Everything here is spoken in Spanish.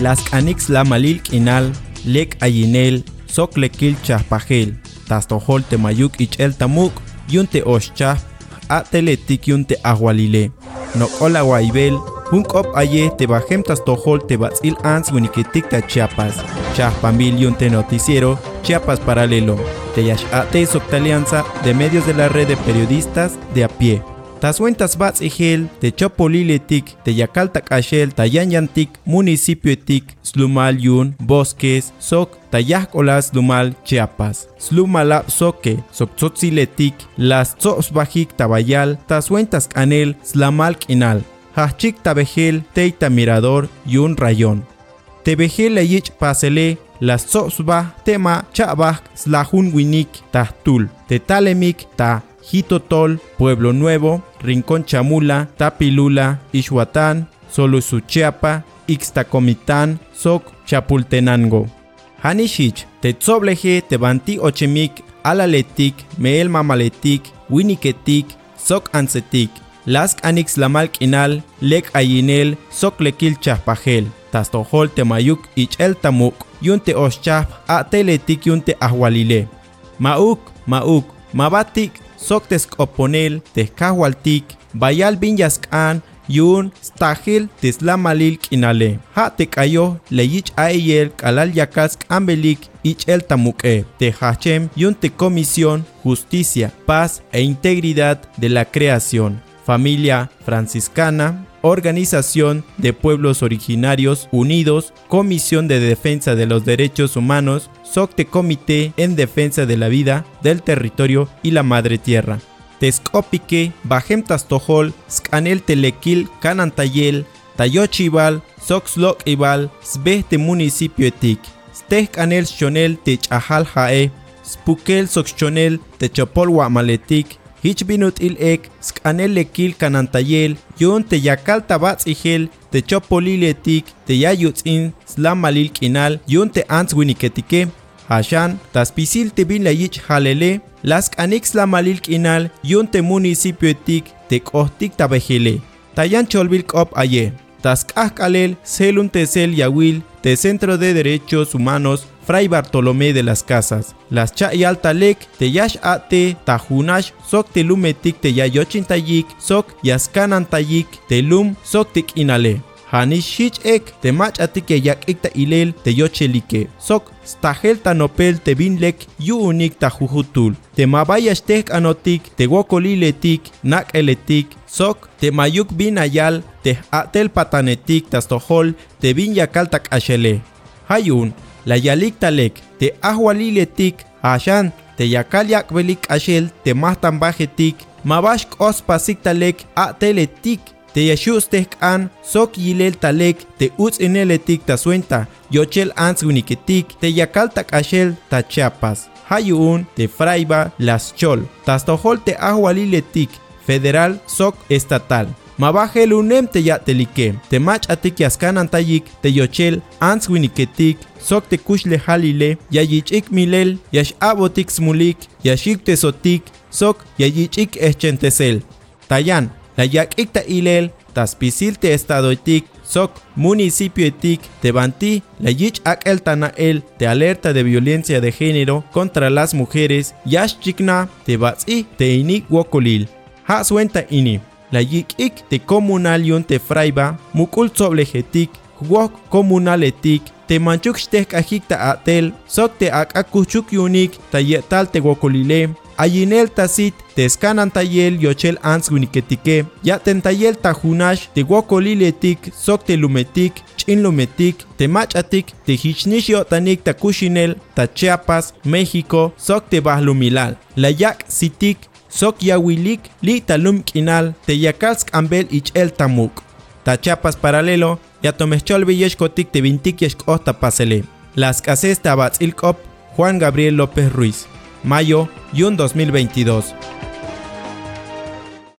las canix la malil kinal, lek ayinel, sok lekil chahpajel, tastohol te mayuk ichel tamuk, yunte oshchah, ateletik yunte ahualile. No ola waibel, un kop aye te bajem tastohol te batzil ans winiketik ta Chiapas. Chahpambil yunte noticiero, Chiapas paralelo. Te yash ate alianza de medios de la red de periodistas de a pie. Tasuentas bats chopoliletik, te yakaltak ashel, tayanyantik, municipio etik, slumal yun, bosques, sok, tayahkolas slumal Chiapas. Slumalap soke, soktotziletik, las bajik tabayal, tasuentas canel, slamal kinal. Hachik tabejel, teita mirador, yun rayón. Tebejel ayich pasele, las ba tema chabak slahun winik tahtul, talemik ta Jitotol, Pueblo Nuevo, Rincón Chamula, Tapilula, Ixhuatán, Solusuchiapa, Ixtacomitán, Soc, Chapultenango. Hanishich, Tetzobleje, Tebanti Ochemik, Alaletik, Meel Mamaletik, Winiketik, Soc Ansetik, Lask Anix Lamal Kinal, Lek Ayinel, Soc Lekil Chapajel, Tastohol Temayuk Ich El Tamuk, Yunte Oschap, Ateletik Yunte Ahualile. Mauk, Mauk, Mabatik, soktes oponel tehkahualtik, bayal binyaskan, yun stahil tislamalil kinale. Ha tekayo leyich ayel kalal yakas ambelik ich el tamuke, te hachem yun te comisión, justicia, paz e integridad de la creación. Familia franciscana, Organización de Pueblos Originarios Unidos, Comisión de Defensa de los Derechos Humanos, SOCTE Comité en Defensa de la Vida, del Territorio y la Madre Tierra. Tescopique, Bajem Tastohol, Scanel Telequil, Canantayel, Tayochibal, Soxloc Ibal, Sbehte Municipio Etic, Stech Anel Shonel Techahal Jae, Spukel Soxchonel Techopol Maletic, Hich binut il ek, skanel lekil kanantayel, yon te yakal tabatz ihel, te chopoliletik, te yayutzin, slam malil kinal, yon te ants winiketike, hashan, taspisil te bin la yich halele, las kanik slam malil kinal, te municipio etik, te kohtik tabejele. Tayan cholbil kop aye. Tascascalel, Selun Tesel Yawil, de Centro de Derechos Humanos, Fray Bartolomé de las Casas. Las Chayaltalek, Teyash Ate, Tajunash, Sok Telumetik Teyayochin Tayik, Sok Yaskanan Tayik, Telum, Sok Tik Inale. Hanishich ek, te mach atike yak ikta ilel te yochelike. Sok, stahel tanopel te binlek yu unik ta jujutul. Te mabayash tek anotik, te wokoliletik, nak eletik, sok, te mayuk bin ayal, te atel patanetik tastohol, te bin yakal tak ashele. Hayun, la yalik talek, te ahwaliletik, ashan, te yakal yakbelik ashel, te mahtan bajetik, mabash kos pasik talek ateletik, te yashustek an sok yilel talek te uts ineletik ta suenta. Yochel ans uniketik te yakaltak ashel ta chiapas. Hayun te fraiba las chol. Tastohol te ahualiletik federal sok estatal Mabajel unem te yatelike, te mach atik yaskanan tayik, te yochel, ans winiketik, sok te kushle halile, yayichik milel, yash abotik smulik, yashik te sotik, sok yayichik eschentesel. Tayan, la yak ikta ilel, taspisil te estado etik, sok municipio etik, tebanti, la yich ak el tanael, te alerta de violencia de género contra las mujeres, yash chikna, te batzi, te inik wokolil. Ha suenta ini, la yik ik te comunal yon te fraiba, mukul soblejetik, wok comunal etik, te manchuk shtek ajikta atel, sok te ak akuchuk yunik, ta yetal te wokolile, Ayinel tasit tescanan tayel yochel ans winiketike, ya tentayel tajunash te guacoliletik, sok te lumetik, chin lumetik, te machatik, te hichnish yotanik takushinel, ta Chiapas, México, sok te bahlumilal. La yak sitik, sok yawilik, li talum kinal, te yakalsk ambel ich el tamuk. Ta Chiapas paralelo, ya tomechol kotik te vintik yesh pasele. Las cases tabatz ilkop, Juan Gabriel López Ruiz mayo y un 2022.